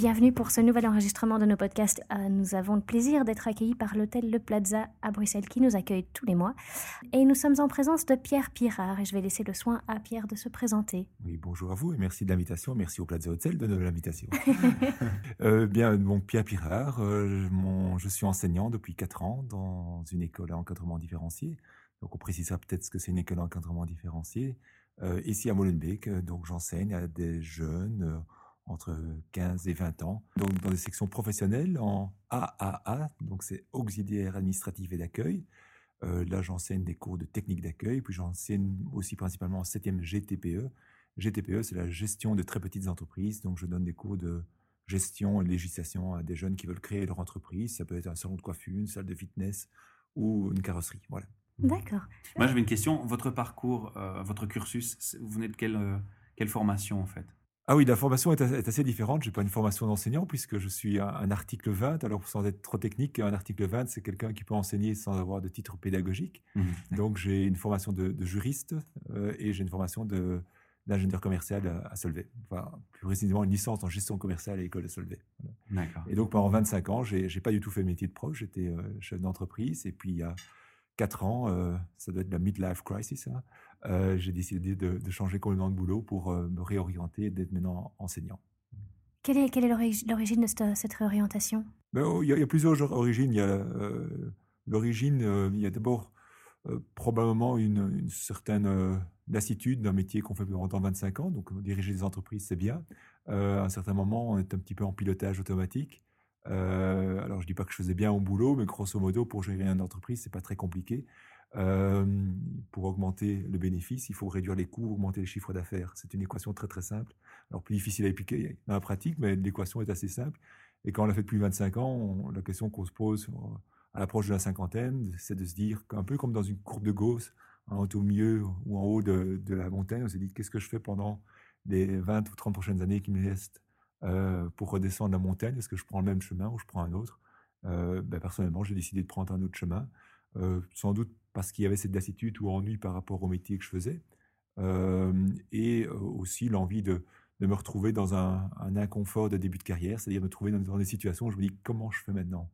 Bienvenue pour ce nouvel enregistrement de nos podcasts. Euh, nous avons le plaisir d'être accueillis par l'hôtel Le Plaza à Bruxelles qui nous accueille tous les mois. Et nous sommes en présence de Pierre Pirard et je vais laisser le soin à Pierre de se présenter. Oui, bonjour à vous et merci de l'invitation. Merci au Plaza Hotel de l'invitation. euh, bien, donc Pierre Pirard, euh, mon- je suis enseignant depuis 4 ans dans une école à encadrement différencié. Donc on précisera peut-être ce que c'est une école à encadrement différencié. Ici à Molenbeek, donc j'enseigne à des jeunes entre 15 et 20 ans, donc dans des sections professionnelles en AAA, donc c'est auxiliaire administratif et d'accueil. Euh, là, j'enseigne des cours de technique d'accueil, puis j'enseigne aussi principalement en 7e GTPE. GTPE, c'est la gestion de très petites entreprises, donc je donne des cours de gestion et législation à des jeunes qui veulent créer leur entreprise. Ça peut être un salon de coiffure, une salle de fitness ou une carrosserie. Voilà. D'accord. Moi, j'avais une question. Votre parcours, euh, votre cursus, vous venez de quelle, euh, quelle formation en fait? Ah oui, la formation est, as- est assez différente. Je n'ai pas une formation d'enseignant puisque je suis un, un article 20. Alors, sans être trop technique, un article 20, c'est quelqu'un qui peut enseigner sans avoir de titre pédagogique. Donc, j'ai une formation de, de juriste euh, et j'ai une formation de- d'ingénieur commercial à, à Solvay. Enfin, plus précisément, une licence en gestion commerciale à l'école de Solvay. Voilà. Et donc, pendant 25 ans, j'ai j'ai pas du tout fait le métier de prof. J'étais euh, chef d'entreprise. Et puis, il y a 4 ans, euh, ça doit être la midlife crisis, hein, euh, j'ai décidé de, de changer complètement de boulot pour euh, me réorienter et d'être maintenant enseignant. Quelle est, quelle est l'ori- l'origine de cette, cette réorientation? Ben, oh, Il y, a- il y a plusieurs origines. Il y a l'origine, il y a d'abord probablement une, une certaine lassitude d'un métier qu'on fait pendant 25 ans. Donc, diriger des entreprises, c'est bien. À un certain moment, on est un petit peu en pilotage automatique. Euh, alors, je dis pas que je faisais bien mon boulot, mais grosso modo, pour gérer une entreprise, c'est pas très compliqué. Pour augmenter le bénéfice, il faut réduire les coûts, augmenter les chiffres d'affaires. C'est une équation très très simple. Alors plus difficile à appliquer dans la pratique, mais l'équation est assez simple. Et quand on l'a fait depuis 25 ans, la question qu'on se pose euh, à l'approche de la cinquantaine, c'est de se dire qu'un peu comme dans une courbe de Gauss, hein, au milieu ou en haut de, de la montagne, on s'est dit qu'est-ce que je fais pendant les 20 ou 30 prochaines années qui me restent? Euh, pour redescendre la montagne Est-ce que je prends le même chemin ou je prends un autre? Euh, ben, Personnellement, j'ai décidé de prendre un autre chemin, euh, sans doute parce qu'il y avait cette lassitude ou ennui par rapport au métier que je faisais, et aussi l'envie de, de me retrouver dans un, un inconfort de début de carrière, c'est-à-dire me trouver dans, dans des situations où je me dis comment je fais maintenant?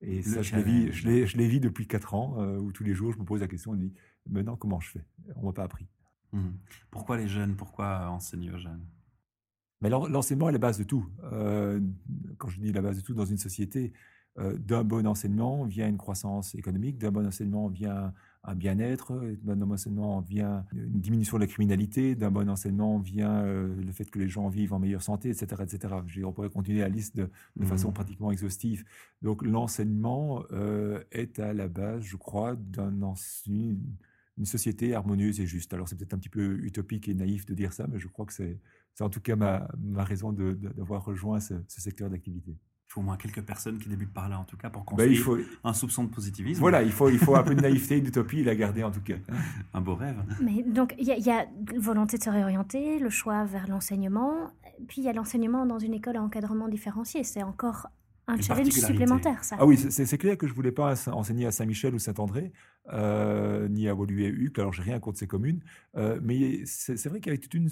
Et Le ça, je l'ai vis, je je depuis 4 ans, où tous les jours je me pose la question, je me dis maintenant comment je fais? On m'a pas appris. Mhm. Pourquoi les jeunes? Pourquoi enseigner aux jeunes? Mais l'en- l'enseignement est la base de tout. Euh, quand je dis la base de tout dans une société, euh, d'un bon enseignement vient une croissance économique, d'un bon enseignement vient un bien-être, d'un bon enseignement vient une diminution de la criminalité, d'un bon enseignement vient euh, le fait que les gens vivent en meilleure santé, etc. etc. On pourrait continuer la liste de, de Mhm. façon pratiquement exhaustive. Donc l'enseignement est à la base, je crois, d'un ense- une, une société harmonieuse et juste. Alors c'est peut-être un petit peu utopique et naïf de dire ça, mais je crois que c'est c'est en tout cas ma, ma raison d'avoir rejoint ce, ce secteur d'activité. Il faut au moins quelques personnes qui débutent par là, en tout cas, pour Ben, construire il faut, un soupçon de positivisme. voilà, il faut, il faut un peu de naïveté et d'utopie, la garder en tout cas. Un beau rêve. Mais donc, il y, y a volonté de se réorienter, le choix vers l'enseignement, puis il y a l'enseignement dans une école à encadrement différencié. C'est encore un challenge supplémentaire, ça. Ah oui, c'est clair que je voulais pas ense- enseigner à Saint-Michel ou Saint-André, euh, ni à Woluwe et Uccle, alors j'ai rien contre ces communes, euh, mais c'est vrai qu'il y avait toute une,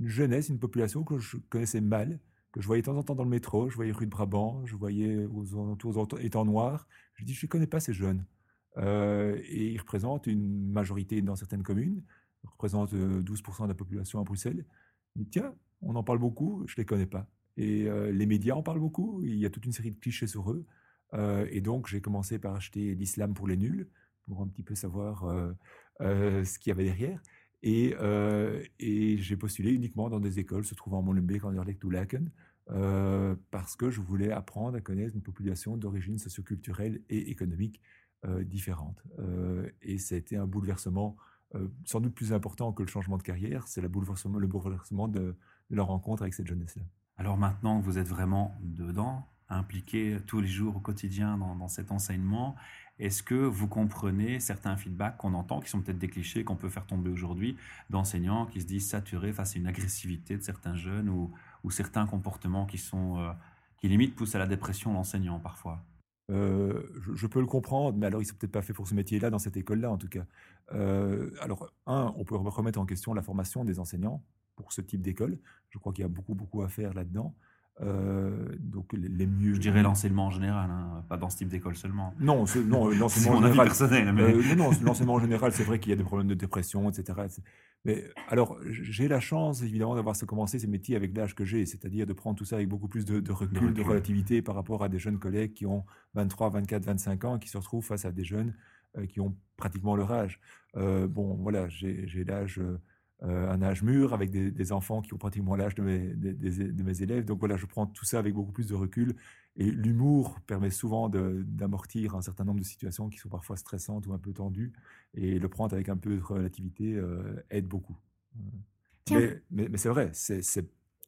une jeunesse, une population que je connaissais mal, que je voyais de temps en temps dans le métro, je voyais rue de Brabant, je voyais aux alentours aux étangs noirs, je dis je ne connais pas ces jeunes. Euh, et ils représentent une majorité dans certaines communes, ils représentent euh, 12% de la population à Bruxelles. Je dis, tiens, on en parle beaucoup, je ne les connais pas. Et euh, les médias en parlent beaucoup, il y a toute une série de clichés sur eux. Euh, et donc, j'ai commencé par acheter l'islam pour les nuls, pour un petit peu savoir euh, ce qu'il y avait derrière. Et, j'ai postulé uniquement dans des écoles se trouvant à Molenbeek, Anderlecht ou Laken, euh, parce que je voulais apprendre à connaître une population d'origine socioculturelle et économique différente. Et ça a été un bouleversement sans doute plus important que le changement de carrière, c'est le bouleversement, le bouleversement de, de la rencontre avec cette jeunesse-là. Alors maintenant que vous êtes vraiment dedans, impliqué tous les jours au quotidien dans, cet enseignement, est-ce que vous comprenez certains feedbacks qu'on entend, qui sont peut-être des clichés qu'on peut faire tomber aujourd'hui, d'enseignants qui se disent saturés face à une agressivité de certains jeunes ou, certains comportements qui sont euh, qui limite poussent à la dépression l'enseignant parfois? Je, peux le comprendre, mais alors ils sont peut-être pas fait pour ce métier-là dans cette école-là en tout cas. alors un, on peut remettre en question la formation des enseignants pour ce type d'école. Je crois qu'il y a beaucoup beaucoup à faire là-dedans. Euh, donc les, mieux. Je dirais l'enseignement en général, hein, pas dans ce type d'école seulement. Non, non l'enseignement en général. Personnel, mais... Euh, non, l'enseignement en général, c'est vrai qu'il y a des problèmes de dépression, etc. Mais alors, j'ai la chance évidemment d'avoir commencé ces métiers avec l'âge que j'ai, c'est-à-dire de prendre tout ça avec beaucoup plus de, recul, de, relativité par rapport à des jeunes collègues qui ont 23, 24, 25 ans et qui se retrouvent face à des jeunes euh, qui ont pratiquement leur âge. bon, voilà, j'ai l'âge euh, un âge mûr, avec des, enfants qui ont pratiquement l'âge de mes, de mes élèves. Donc voilà, je prends tout ça avec beaucoup plus de recul. Et l'humour permet souvent d'amortir un certain nombre de situations qui sont parfois stressantes ou un peu tendues. Et le prendre avec un peu de relativité euh, aide beaucoup. Mais, mais, c'est vrai,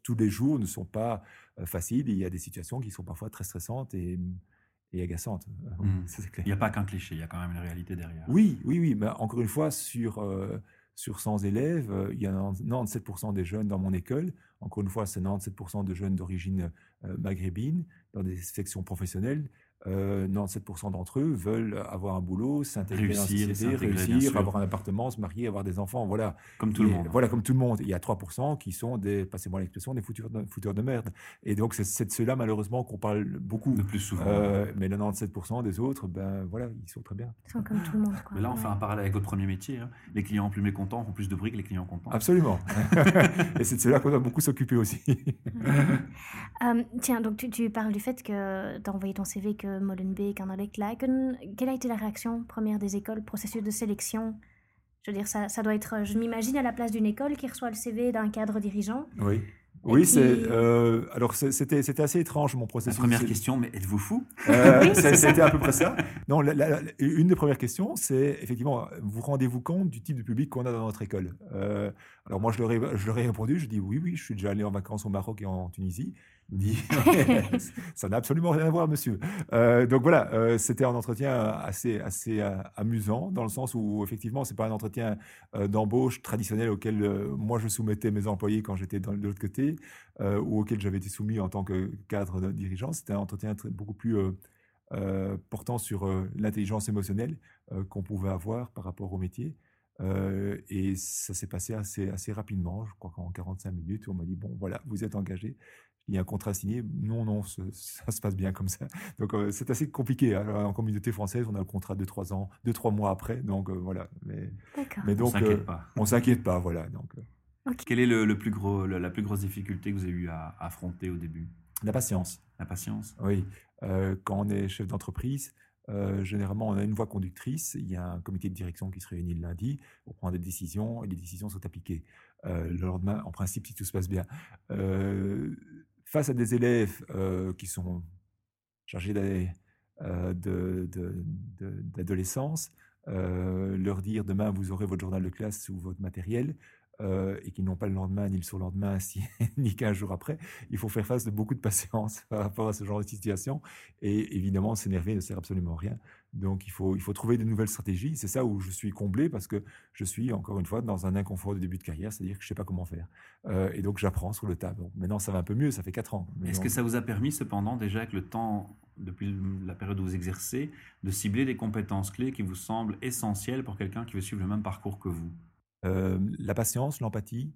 tous les jours ne sont pas euh, faciles. Il y a des situations qui sont parfois très stressantes et, et agaçantes. Mmh. Il n'y a pas qu'un cliché, il y a quand même une réalité derrière. Oui, oui, oui. Mais encore une fois, sur sur 100 élèves, euh, il y a 97% des jeunes dans mon école. Encore une fois, c'est 97% de jeunes d'origine euh, maghrébine dans des sections professionnelles. 97% euh, d'entre eux veulent avoir un boulot, s'intégrer dans la société, réussir, avoir un appartement, se marier, avoir des enfants, voilà. Comme tout le monde. Voilà, comme tout le monde. Il y a 3% qui sont des, passez-moi l'expression, des fouteurs de, fouteurs de merde. Et donc, c'est de ceux-là, malheureusement, qu'on parle beaucoup. De plus souvent. Euh, mais 97% des autres, ben voilà, ils sont très bien. Ils sont comme tout le monde. Mais là, on fait un parallèle avec votre premier métier. Hein. Les clients plus mécontents font plus de bruit que les clients contents. Absolument. Et c'est de ceux-là qu'on doit beaucoup s'occuper aussi. Euh, tiens, donc tu, tu, parles du fait que tu as envoyé ton CV que Molenbeek, Anderlecht, Laken. Quelle a été la réaction première des écoles, processus de sélection? Je veux dire, ça, ça doit être, je m'imagine à la place d'une école qui reçoit le CV d'un cadre dirigeant. Oui. oui, c'est euh, alors c'était c'était assez étrange mon processus. La première question, mais êtes-vous fou? Euh, C'était à peu près ça. Non, une des premières questions, c'est effectivement, vous rendez-vous compte du type de public qu'on a dans notre école? Euh, Alors moi, je leur ai je leur ai répondu, je dis oui, oui, je suis déjà allé en vacances au Maroc et en Tunisie dit ça n'a absolument rien à voir, monsieur. Euh, donc voilà, euh, c'était un entretien assez, assez euh, amusant dans le sens où effectivement, c'est pas un entretien d'embauche traditionnel auquel moi je soumettais mes employés quand j'étais de l'autre côté ou auquel j'avais été soumis en tant que cadre de dirigeant. C'était un entretien beaucoup plus portant sur l'intelligence émotionnelle qu'on pouvait avoir par rapport au métier. Et ça s'est passé assez, assez rapidement, je crois qu'en 45 minutes, on m'a dit, bon, voilà, vous êtes engagé il y a un contrat signé. Non, non, ça se passe bien comme ça. Donc euh, c'est assez compliqué. Hein. en communauté française, on a le contrat de trois ans, deux trois mois après. Donc euh, voilà. Mais, mais donc on s'inquiète euh, pas. On s'inquiète pas, voilà. Donc. Quelle est le, plus gros, la plus grosse difficulté que vous avez eu à, affronter au début? La patience. La patience. Oui. quand on est chef d'entreprise. Généralement, on a une voie conductrice. Il y a un comité de direction qui se réunit le lundi pour prendre des décisions et les décisions sont appliquées. le lendemain, en principe, si tout se passe bien face à des élèves qui sont chargés d'adolescence, leur dire demain vous aurez votre journal de classe ou votre matériel, euh, et qui n'ont pas le lendemain ni le surlendemain ni 15 jours après, il faut faire face de beaucoup de patience par rapport à ce genre de situation. Et évidemment, s'énerver ne sert absolument à rien. Donc il faut, il faut trouver de nouvelles stratégies. C'est ça où je suis comblé parce que je suis, encore une fois, dans un inconfort de début de carrière, c'est-à-dire que je ne sais pas comment faire. Euh, et donc j'apprends sur le tas. maintenant, ça va un peu mieux, ça fait 4 ans. Est-ce que ça vous a permis cependant, déjà avec le temps, depuis la période où vous exercez, de cibler des compétences clés qui vous semblent essentielles pour quelqu'un qui veut suivre le même parcours que vous? Euh, la patience, l'empathie,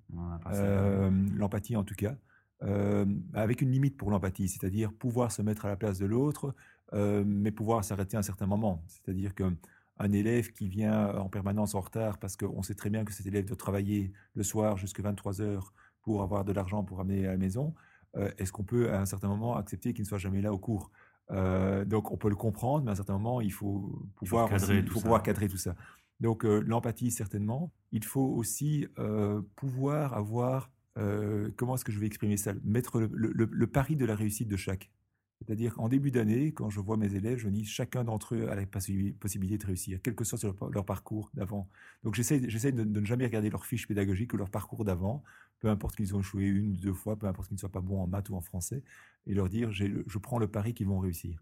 euh, l'empathie en tout cas, euh, avec une limite pour l'empathie, c'est-à-dire pouvoir se mettre à la place de l'autre, mais pouvoir s'arrêter à un certain moment. C'est-à-dire qu'un élève qui vient en permanence en retard parce qu'on sait très bien que cet élève doit travailler le soir jusqu'à 23 heures pour avoir de l'argent pour amener à la maison, est-ce qu'on peut à un certain moment accepter qu'il ne soit jamais là au cours? Donc on peut le comprendre, mais à un certain moment, il faut pouvoir, il faut pouvoir cadrer tout ça. Donc euh, l'empathie, certainement. Il faut aussi euh, pouvoir avoir, euh, comment est-ce que je vais exprimer ça, mettre le, pari de la réussite de chaque. C'est-à-dire qu'en début d'année, quand je vois mes élèves, je dis chacun d'entre eux a la possibilité de réussir, quel que soit leur, parcours d'avant. Donc j'essaie, de, de, ne jamais regarder leur fiche pédagogique ou leur parcours d'avant, peu importe qu'ils ont échoué une ou deux fois, peu importe qu'ils ne soient pas bons en maths ou en français, et leur dire je prends le pari qu'ils vont réussir.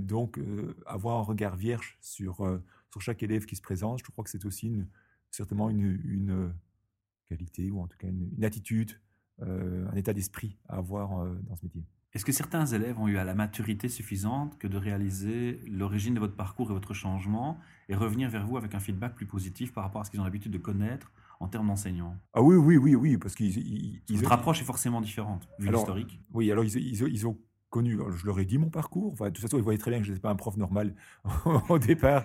donc avoir un regard vierge sur sur chaque élève qui se présente. Je crois que c'est aussi une, certainement une, euh, qualité ou en tout cas une, attitude, euh, un état d'esprit à avoir euh, dans ce métier. Est-ce que certains élèves ont eu à la maturité suffisante que de réaliser l'origine de votre parcours et votre changement et revenir vers vous avec un feedback plus positif par rapport à ce qu'ils ont l'habitude de connaître en termes d'enseignants? Ah oui, oui, oui, oui, parce qu'ils... Votre approche est forcément différente, vu l'historique. Oui, alors ils, ils, ont connu, je leur ai dit mon parcours, enfin, de toute façon, ils voyaient très bien que je n'étais pas un prof normal au départ,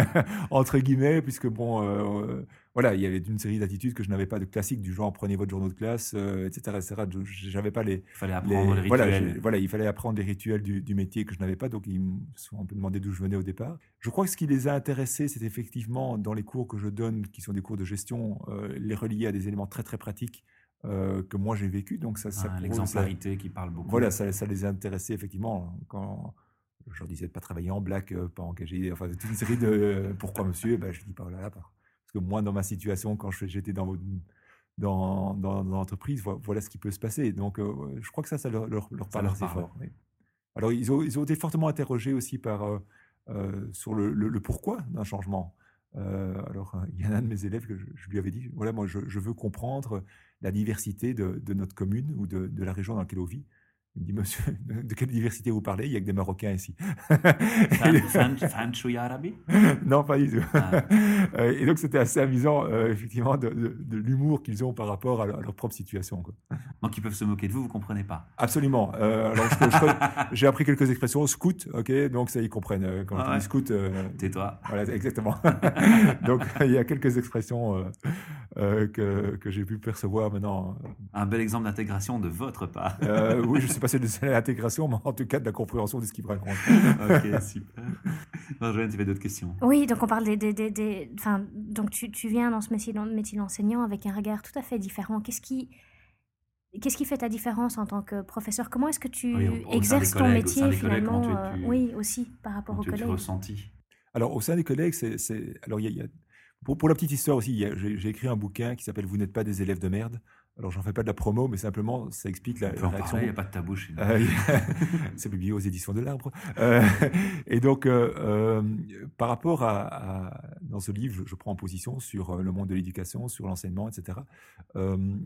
entre guillemets, puisque bon, euh, voilà, il y avait une série d'attitudes que je n'avais pas de classiques du genre prenez votre journaux de classe, etc., etc. J'avais pas les. Il fallait apprendre les, rituels. Voilà, il fallait apprendre les rituels du, métier que je n'avais pas, donc ils me sont un peu demandé d'où je venais au départ. Je crois que ce qui les a intéressés, c'est effectivement dans les cours que je donne, qui sont des cours de gestion, euh, les relier à des éléments très très pratiques euh, que moi j'ai vécu. Donc ça, ça ah, l'exemplarité qui parle beaucoup. Voilà, ça, ça, les a intéressés effectivement quand je leur disais de pas travailler en black, euh, pas engager, enfin toute une série de euh, pourquoi monsieur, ben, je dis pas oh là là, parce que moi dans ma situation quand j'étais dans dans, dans, l'entreprise, voilà ce qui peut se passer. Donc je crois que ça, ça leur, leur, parle assez fort. Alors ils ont, ils ont été fortement interrogés aussi par sur le, le pourquoi d'un changement. Euh, alors, euh, il y a un de mes élèves que je, lui avais dit, voilà, moi, je, veux comprendre la diversité de, notre commune ou de, de, la région dans laquelle on vit. Il me dit, monsieur, de quelle diversité vous parlez? Il n'y a que des Marocains ici. Non, pas du tout. Ah. Euh, et donc, c'était assez amusant, euh, effectivement, de, l'humour qu'ils ont par rapport à leur, propre situation. Quoi. Donc, ils peuvent se moquer de vous, vous ne comprenez pas? Absolument. Euh, alors, j'ai appris quelques expressions. Scout, ok, donc ça, ils comprennent. Quand ah, scout. Tais-toi. Voilà, exactement. donc, il y a quelques expressions que, que j'ai pu percevoir maintenant. Un bel exemple d'intégration de votre part. oui, je ne sais pas c'est de l'intégration, mais en tout cas de la compréhension de ce qu'il raconte. ok, super. Joanne, tu avais d'autres questions Oui, donc on parle des... des, des, enfin, donc tu, tu, viens dans ce métier, dans métier d'enseignant avec un regard tout à fait différent. Qu'est-ce qui... Qu'est-ce qui fait ta différence en tant que professeur? Comment est-ce que tu exerces ton métier finalement euh, Oui, aussi par rapport aux collègues? Tu ressenti? Alors au sein des collègues, c'est alors il y, a, pour, pour, la petite histoire aussi, j'ai écrit un bouquin qui s'appelle Vous n'êtes pas des élèves de merde. Alors, j'en fais pas de la promo, mais simplement, ça explique la, réaction. Il n'y a pas de tabou chez c'est publié aux éditions de l'Arbre. Euh, et donc, euh, euh, par rapport à, Dans ce livre, je, prends en position sur le monde de l'éducation, sur l'enseignement, etc.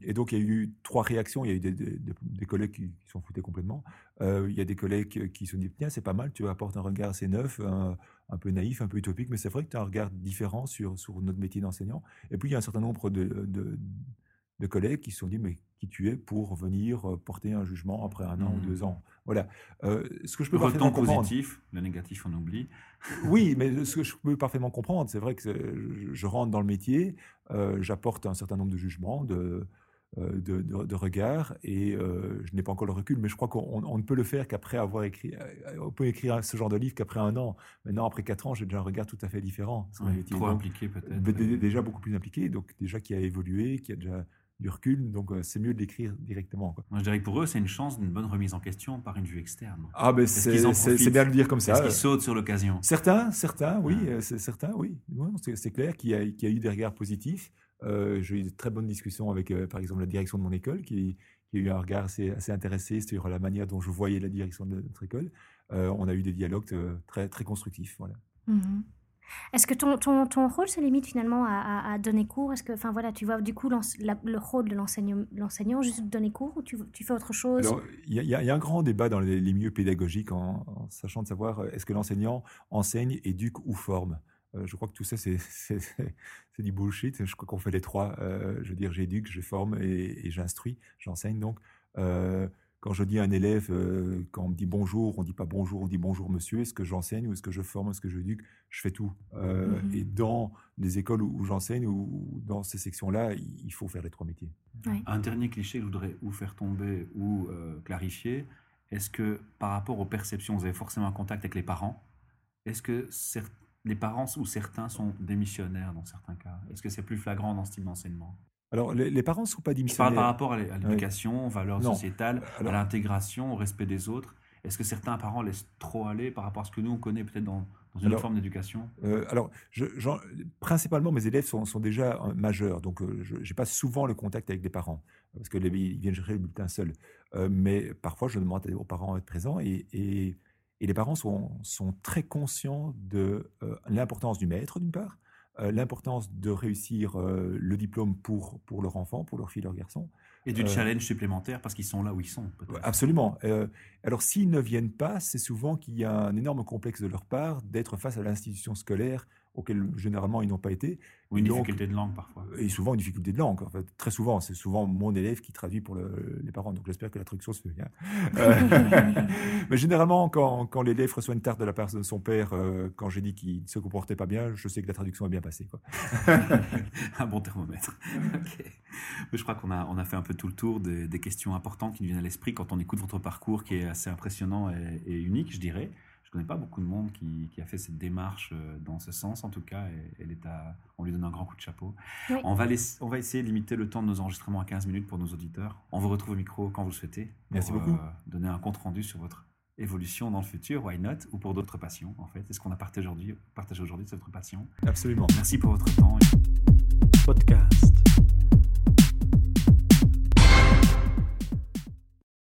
et donc, il y a eu trois réactions. Il y a eu des, collègues qui, sont foutés complètement. il y a des collègues qui se sont dit Tiens, c'est pas mal, tu apportes un regard assez neuf, un, peu naïf, un peu utopique, mais c'est vrai que tu as un regard différent sur, sur notre métier d'enseignant. Et puis, il y a un certain nombre de de collègues qui se sont dit mais qui tu es pour venir euh, porter un jugement après un an ou deux mmh. ans? Voilà. Euh, ce que je peux le parfaitement comprendre. positif, le négatif on oublie. oui, mais ce que je peux parfaitement comprendre, c'est vrai que je, rentre dans le métier, euh, j'apporte un certain nombre de jugements, de, de, de, regards, et je n'ai pas encore le recul, mais je crois qu'on ne peut le faire qu'après avoir écrit. On peut écrire ce genre de livre qu'après un an. Maintenant, après quatre ans, j'ai déjà un regard tout à fait différent. trop impliqué peut-être. Déjà beaucoup plus impliqué, donc déjà qui a évolué, qui a déjà du recul, donc euh, c'est mieux de l'écrire directement. Moi, je dirais que pour eux, c'est une chance d'une bonne remise en question par une vue externe. Ah, ben c'est bien de le dire comme ça. Est-ce qu'ils sautent sur l'occasion? Certains, certains, oui, euh, c'est certains, oui. c'est clair qu'il y, y, a eu des regards positifs. Euh, J'ai eu de très bonnes discussions avec, euh, par exemple, la direction de mon école, qui, qui, a eu un regard assez, assez intéressé sur la manière dont je voyais la direction de notre école. on a eu des dialogues très, très constructifs. Voilà. Mmh est-ce que ton, ton, ton, rôle se limite finalement à, donner cours? Est-ce que, enfin voilà, tu vois du coup le rôle de l'enseignant juste donner cours ou tu, fais autre chose? Il y, a un grand débat dans les, milieux pédagogiques en, sachant de savoir euh, est-ce que l'enseignant enseigne, éduque ou forme? Euh, je crois que tout ça, c'est du bullshit. Je crois qu'on fait les trois. Euh, je veux dire, j'éduque, je forme et, j'instruis, j'enseigne donc. Quand je dis à un élève, euh, quand on me dit bonjour, on dit pas bonjour, on dit bonjour monsieur, est-ce que j'enseigne ou est-ce que je forme, est-ce que je éduque Je fais tout. Euh, mmh et dans les écoles où, j'enseigne ou dans ces sections-là, il faut faire les trois métiers. Un dernier cliché que je voudrais ou faire tomber ou euh, clarifier, est-ce que par rapport aux perceptions, vous avez forcément un contact avec les parents? Est-ce que les parents ou certains sont démissionnaires dans certains cas? Est-ce que c'est plus flagrant dans ce type d'enseignement? Alors, les, parents ne sont pas démissionnaires. par rapport à l'éducation, aux valeurs sociétales, à l'intégration, au respect des autres. Est-ce que certains parents laissent trop aller par rapport à ce que nous, on connaît peut-être dans, une autre forme d'éducation? euh, Alors, je, principalement, mes élèves sont, déjà euh, majeurs, donc euh, je n'ai pas souvent le contact avec des parents, parce qu'ils viennent gérer le bulletin seul. mais parfois, je demande aux parents d'être présents, et, et, les parents sont, sont très conscients de l'importance du maître, d'une part, euh, l'importance de réussir euh, le diplôme pour, pour leur enfant, pour leur fille, leur garçon, Et du challenge supplémentaire parce qu'ils sont là où ils sont. Absolument. alors s'ils ne viennent pas, c'est souvent qu'il y a un énorme complexe de leur part d'être face à l'institution scolaire auxquels généralement ils n'ont pas été. Ou une difficulté de langue parfois. Et souvent une difficulté de langue. En fait, très souvent, c'est souvent mon élève qui traduit pour les parents. Donc j'espère que la traduction se fait bien. Euh, mais généralement, quand, quand l'élève reçoit une tarte de la part de son père, euh, quand j'ai dit qu'il ne se comportait pas bien, je sais que la traduction est bien passée. Quoi. Un bon thermomètre. je crois qu'on a, on a fait un peu tout le tour des, des questions importantes qui nous viennent à l'esprit quand on écoute votre parcours qui est assez impressionnant et, et unique, je dirais. Je connais pas beaucoup de monde qui, a fait cette démarche euh, dans ce sens, en tout cas. Et, elle est à, on lui donne un grand coup de chapeau. On, va on va essayer de limiter le temps de nos enregistrements à 15 minutes pour nos auditeurs. On vous retrouve au micro quand vous le souhaitez. Merci beaucoup. Euh, donner un compte rendu sur votre évolution dans le futur, why not, ou pour d'autres passions, en fait. Est-ce qu'on a partagé aujourd'hui, partagé aujourd'hui de votre passion Absolument. Merci pour votre temps. Podcast.